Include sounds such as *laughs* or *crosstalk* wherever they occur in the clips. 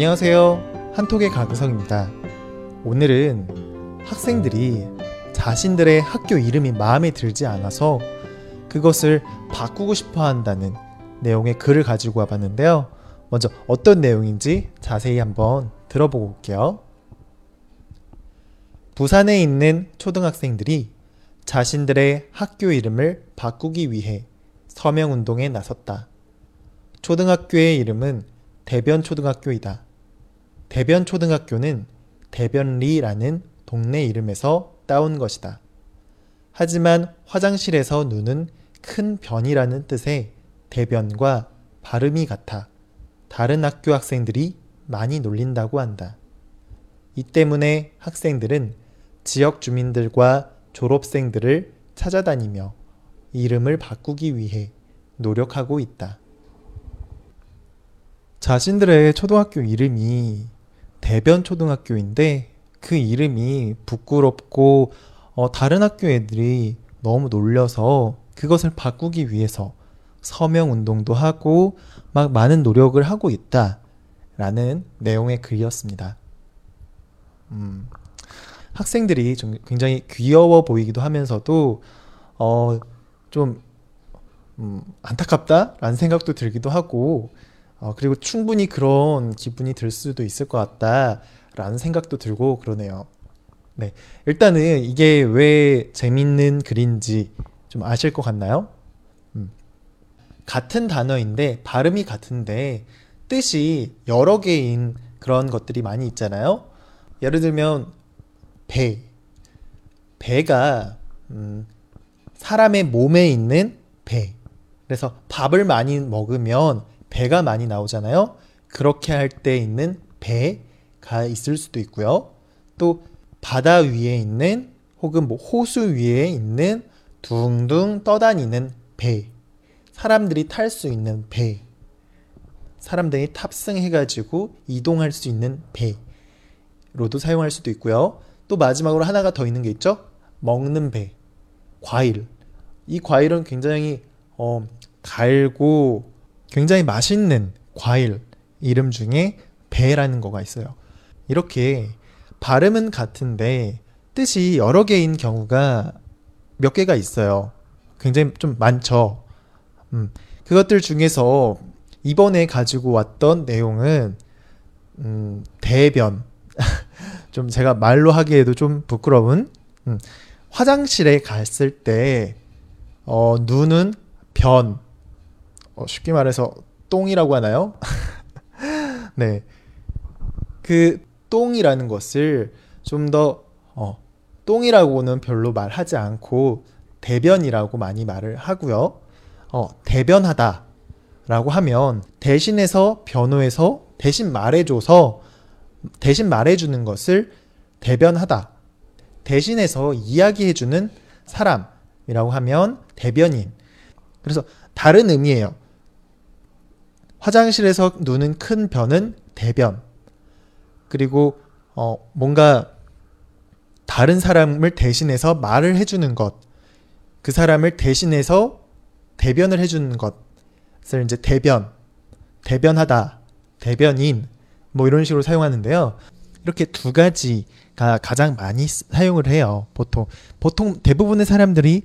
안녕하세요. 한톡의 강성입니다. 오늘은 학생들이 자신들의 학교 이름이 마음에 들지 않아서 그것을 바꾸고 싶어 한다는 내용의 글을 가지고 와봤는데요. 먼저 어떤 내용인지 자세히 한번 들어보고 올게요. 부산에 있는 초등학생들이 자신들의 학교 이름을 바꾸기 위해 서명 운동에 나섰다. 초등학교의 이름은 대변초등학교이다. 대변 초등학교는 대변리라는 동네 이름에서 따온 것이다. 하지만 화장실에서 누는 큰 변이라는 뜻의 대변과 발음이 같아 다른 학교 학생들이 많이 놀린다고 한다. 이 때문에 학생들은 지역 주민들과 졸업생들을 찾아다니며 이름을 바꾸기 위해 노력하고 있다. 자신들의 초등학교 이름이 대변 초등학교인데 그 이름이 부끄럽고 어, 다른 학교 애들이 너무 놀려서 그것을 바꾸기 위해서 서명 운동도 하고 막 많은 노력을 하고 있다 라는 내용의 글이었습니다. 음, 학생들이 좀 굉장히 귀여워 보이기도 하면서도 어, 좀 음, 안타깝다라는 생각도 들기도 하고 어, 그리고 충분히 그런 기분이 들 수도 있을 것 같다라는 생각도 들고 그러네요. 네. 일단은 이게 왜 재밌는 글인지 좀 아실 것 같나요? 음. 같은 단어인데 발음이 같은데 뜻이 여러 개인 그런 것들이 많이 있잖아요. 예를 들면 배. 배가 음, 사람의 몸에 있는 배. 그래서 밥을 많이 먹으면 배가 많이 나오잖아요. 그렇게 할 때 있는 배가 있을 수도 있고요. 또 바다 위에 있는 혹은 뭐 호수 위에 있는 둥둥 떠다니는 배. 사람들이 탈 수 있는 배. 사람들이 탑승해가지고 이동할 수 있는 배로도 사용할 수도 있고요. 또 마지막으로 하나가 더 있는 게 있죠? 먹는 배. 과일. 이 과일은 굉장히 어, 달고 굉장히 맛있는 과일 이름 중에 배라는 거가 있어요. 이렇게 발음은 같은데 뜻이 여러 개인 경우가 몇 개가 있어요. 굉장히 좀 많죠. 음, 그것들 중에서 이번에 가지고 왔던 내용은 음, 대변. *laughs* 좀 제가 말로 하기에도 좀 부끄러운 음, 화장실에 갔을 때 어, 눈은 변. 어, 쉽게 말해서 똥이라고 하나요? *laughs* 네. 그 똥이라는 것을 좀더 어, 똥이라고는 별로 말하지 않고 대변이라고 많이 말을 하고요. 어, 대변하다 라고 하면 대신해서 변호해서 대신 말해줘서 대신 말해주는 것을 대변하다. 대신해서 이야기해주는 사람이라고 하면 대변인. 그래서 다른 의미예요. 화장실에서 누는 큰 변은 대변. 그리고 어, 뭔가 다른 사람을 대신해서 말을 해주는 것. 그 사람을 대신해서 대변을 해주는 것을 이제 대변, 대변하다, 대변인, 뭐 이런 식으로 사용하는데요. 이렇게 두 가지가 가장 많이 사용을 해요. 보통 보통 대부분의 사람들이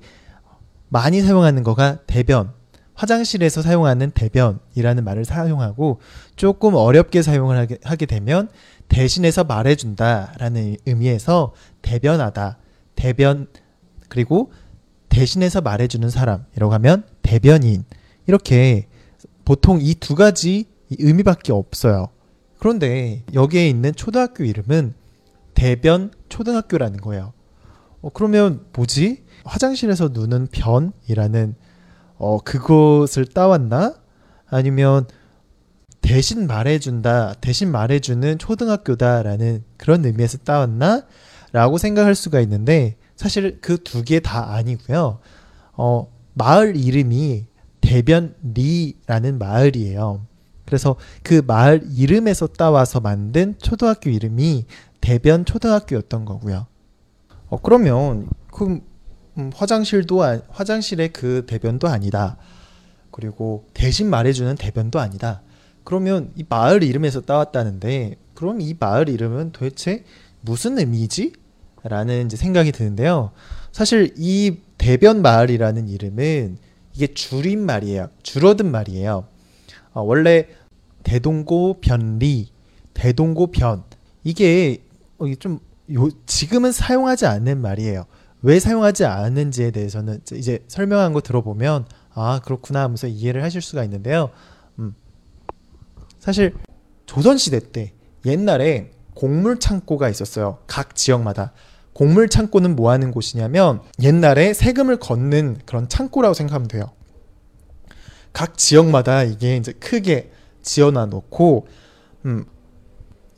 많이 사용하는 거가 대변, 화장실에서 사용하는 대변이라는 말을 사용하고 조금 어렵게 사용을 하게, 되면 대신해서 말해준다라는 의미에서 대변하다, 대변 그리고 대신해서 말해주는 사람이라고 하면 대변인 이렇게 보통 이 두 가지 의미밖에 없어요. 그런데 여기에 있는 초등학교 이름은 대변 초등학교라는 거예요. 어, 그러면 뭐지? 화장실에서 누는 변이라는 어, 그것을 따왔나? 아니면 대신 말해준다, 대신 말해주는 초등학교다라는 그런 의미에서 따왔나? 라고 생각할 수가 있는데, 사실 그 두 개 다 아니고요. 어, 마을 이름이 대변리라는 마을이에요. 그래서 그 마을 이름에서 따와서 만든 초등학교 이름이 대변 초등학교였던 거고요. 어, 그러면 그 음, 화장실도 화장실의 그 대변도 아니다. 그리고 대신 말해주는 대변도 아니다. 그러면 이 마을 이름에서 따왔다는데 그럼 이 마을 이름은 도대체 무슨 의미지? 라는 이제 생각이 드는데요. 사실 이 대변 마을이라는 이름은 이게 줄임 말이에요. 줄어든 말이에요. 어, 원래 대동고 변리, 대동고 변 이게 어, 좀 요, 지금은 사용하지 않는 말이에요. 왜 사용하지 않는지에 대해서는 이제 설명한 거 들어보면 아 그렇구나 하면서 이해를 하실 수가 있는데요. 음. 사실 조선 시대 때 옛날에 곡물 창고가 있었어요. 각 지역마다. 곡물 창고는 뭐 하는 곳이냐면 옛날에 세금을 걷는 그런 창고라고 생각하면 돼요. 각 지역마다 이게 이제 크게 지어놔 놓고 음,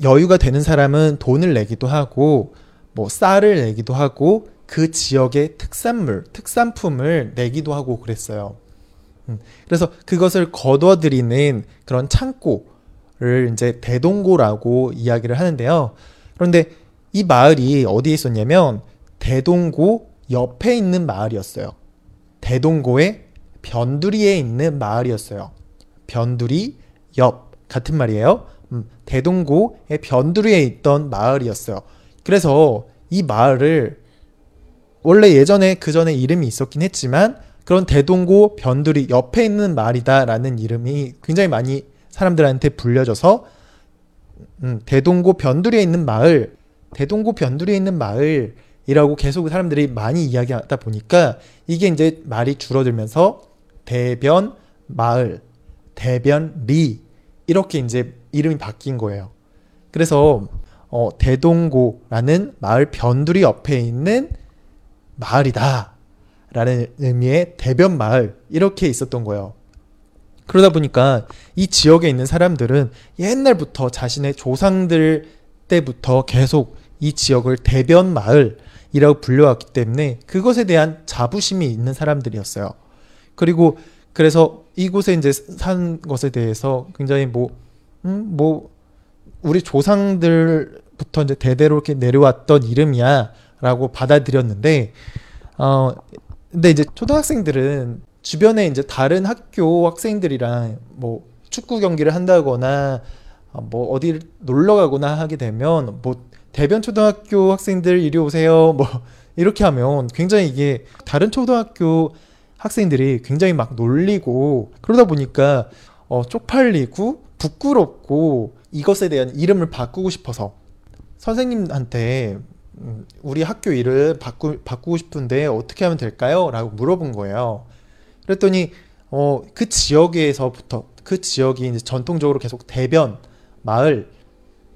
여유가 되는 사람은 돈을 내기도 하고 뭐 쌀을 내기도 하고 그 지역의 특산물, 특산품을 내기도 하고 그랬어요. 음, 그래서 그것을 거둬들이는 그런 창고를 이제 대동고라고 이야기를 하는데요. 그런데 이 마을이 어디에 있었냐면 대동고 옆에 있는 마을이었어요. 대동고의 변두리에 있는 마을이었어요. 변두리 옆 같은 말이에요. 음, 대동고의 변두리에 있던 마을이었어요. 그래서 이 마을을 원래 예전에 그 전에 이름이 있었긴 했지만 그런 대동고 변두리 옆에 있는 마을이다라는 이름이 굉장히 많이 사람들한테 불려져서 음, 대동고 변두리에 있는 마을 대동고 변두리에 있는 마을이라고 계속 사람들이 많이 이야기하다 보니까 이게 이제 말이 줄어들면서 대변 마을, 대변 리 이렇게 이제 이름이 바뀐 거예요. 그래서 어, 대동고라는 마을 변두리 옆에 있는 마을이다. 라는 의미의 대변 마을 이렇게 있었던 거예요. 그러다 보니까 이 지역에 있는 사람들은 옛날부터 자신의 조상들 때부터 계속 이 지역을 대변 마을이라고 불려왔기 때문에 그것에 대한 자부심이 있는 사람들이었어요. 그리고 그래서 이곳에 이제 산 것에 대해서 굉장히 뭐, 음, 뭐, 우리 조상들부터 이제 대대로 이렇게 내려왔던 이름이야 라고 받아들였는데, 어, 근데 이제 초등학생들은 주변에 이제 다른 학교 학생들이랑 뭐 축구 경기를 한다거나 어, 뭐 어디 놀러 가거나 하게 되면 뭐 대변 초등학교 학생들 이리 오세요 뭐 *laughs* 이렇게 하면 굉장히 이게 다른 초등학교 학생들이 굉장히 막 놀리고 그러다 보니까 어 쪽팔리고 부끄럽고 이것에 대한 이름을 바꾸고 싶어서 선생님한테 음, 우리 학교 이름 바꾸, 바꾸고 싶은데 어떻게 하면 될까요? 라고 물어본 거예요. 그랬더니 어, 그 지역에서부터 그 지역이 이제 전통적으로 계속 대변 마을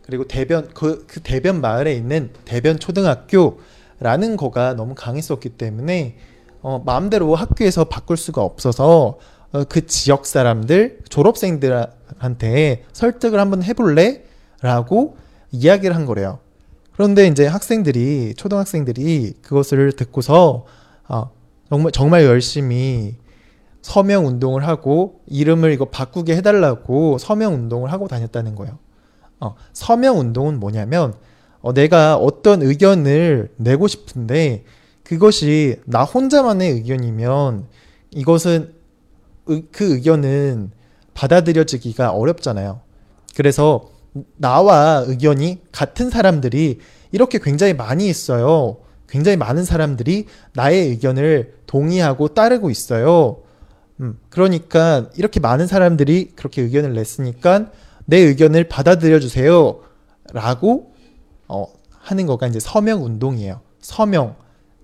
그리고 대변 그, 그 대변 마을에 있는 대변 초등학교라는 거가 너무 강했었기 때문에 어, 마음대로 학교에서 바꿀 수가 없어서 어, 그 지역 사람들 졸업생들한테 설득을 한번 해볼래? 라고 이야기를 한 거래요. 그런데 이제 학생들이 초등학생들이 그것을 듣고서 어, 정말 정말 열심히 서명 운동을 하고 이름을 이거 바꾸게 해달라고 서명 운동을 하고 다녔다는 거예요. 어, 서명 운동은 뭐냐면 어, 내가 어떤 의견을 내고 싶은데 그것이 나 혼자만의 의견이면 이것은 의, 그 의견은 받아들여지기가 어렵잖아요. 그래서 나와 의견이 같은 사람들이 이렇게 굉장히 많이 있어요. 굉장히 많은 사람들이 나의 의견을 동의하고 따르고 있어요. 음, 그러니까 이렇게 많은 사람들이 그렇게 의견을 냈으니까 내 의견을 받아들여 주세요. 라고 어, 하는 거가 이제 서명 운동이에요. 서명.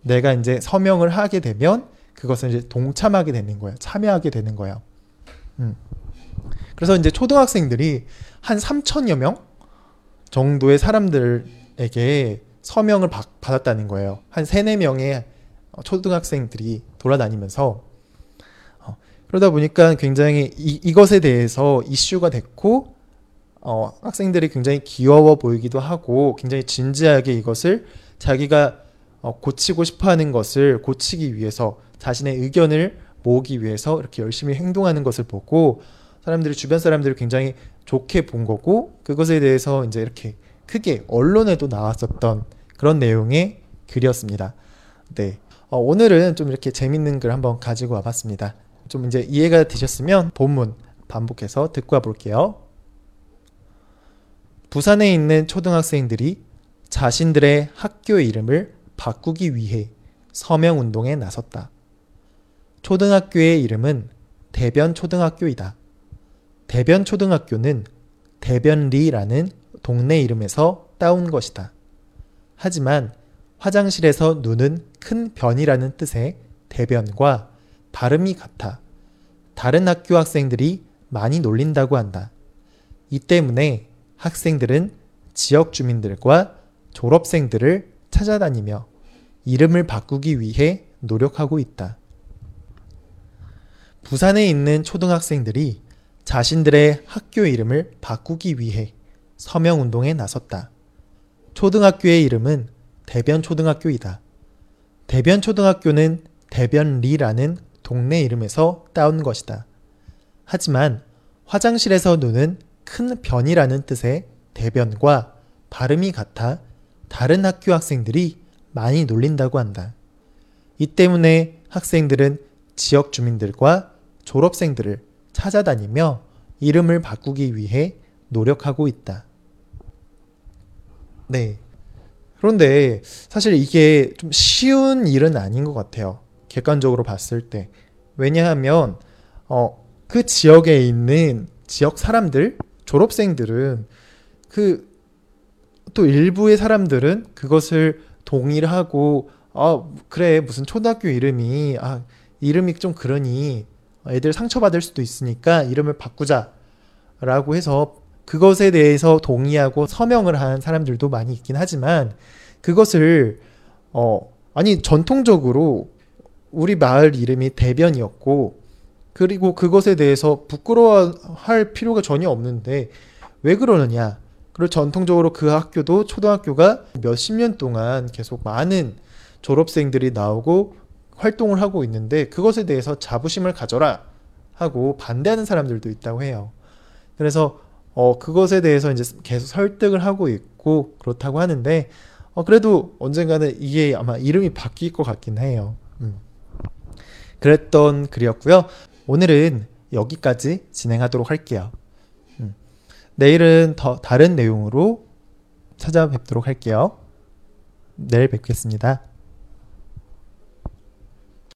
내가 이제 서명을 하게 되면 그것을 이제 동참하게 되는 거예요. 참여하게 되는 거예요. 음. 그래서 이제 초등학생들이 한 3천여 명 정도의 사람들에게 서명을 받, 받았다는 거예요. 한 3, 4명의 초등학생들이 돌아다니면서 어, 그러다 보니까 굉장히 이, 이것에 대해서 이슈가 됐고 어, 학생들이 굉장히 귀여워 보이기도 하고 굉장히 진지하게 이것을 자기가 어, 고치고 싶어하는 것을 고치기 위해서 자신의 의견을 모으기 위해서 이렇게 열심히 행동하는 것을 보고 사람들이 주변 사람들을 굉장히 좋게 본 거고 그것에 대해서 이제 이렇게 크게 언론에도 나왔었던 그런 내용의 글이었습니다. 네. 어, 오늘은 좀 이렇게 재밌는 글 한번 가지고 와봤습니다. 좀 이제 이해가 되셨으면 본문 반복해서 듣고 와볼게요. 부산에 있는 초등학생들이 자신들의 학교 이름을 바꾸기 위해 서명 운동에 나섰다. 초등학교의 이름은 대변 초등학교이다. 대변 초등학교는 대변리라는 동네 이름에서 따온 것이다. 하지만 화장실에서 누는 큰 변이라는 뜻의 대변과 발음이 같아 다른 학교 학생들이 많이 놀린다고 한다. 이 때문에 학생들은 지역 주민들과 졸업생들을 찾아다니며 이름을 바꾸기 위해 노력하고 있다. 부산에 있는 초등학생들이 자신들의 학교 이름을 바꾸기 위해 서명 운동에 나섰다. 초등학교의 이름은 대변 초등학교이다. 대변 초등학교는 대변리라는 동네 이름에서 따온 것이다. 하지만 화장실에서 누는 큰 변이라는 뜻의 대변과 발음이 같아 다른 학교 학생들이 많이 놀린다고 한다. 이 때문에 학생들은 지역 주민들과 졸업생들을 찾아다니며 이름을 바꾸기 위해 노력하고 있다. 네. 그런데 사실 이게 좀 쉬운 일은 아닌 것 같아요. 객관적으로 봤을 때. 왜냐하면, 어, 그 지역에 있는 지역 사람들, 졸업생들은 그 또 일부의 사람들은 그것을 동의를 하고, 아, 그래, 무슨 초등학교 이름이, 아, 이름이 좀 그러니 애들 상처받을 수도 있으니까 이름을 바꾸자. 라고 해서 그것에 대해서 동의하고 서명을 한 사람들도 많이 있긴 하지만 그것을 어 아니 전통적으로 우리 마을 이름이 대변이었고 그리고 그것에 대해서 부끄러워할 필요가 전혀 없는데 왜 그러느냐? 그리고 전통적으로 그 학교도 초등학교가 몇십 년 동안 계속 많은 졸업생들이 나오고 활동을 하고 있는데 그것에 대해서 자부심을 가져라 하고 반대하는 사람들도 있다고 해요. 그래서 어 그것에 대해서 이제 계속 설득을 하고 있고 그렇다고 하는데 어 그래도 언젠가는 이게 아마 이름이 바뀔 것 같긴 해요. 음. 그랬던 글이었고요. 오늘은 여기까지 진행하도록 할게요. 음. 내일은 더 다른 내용으로 찾아뵙도록 할게요. 내일 뵙겠습니다.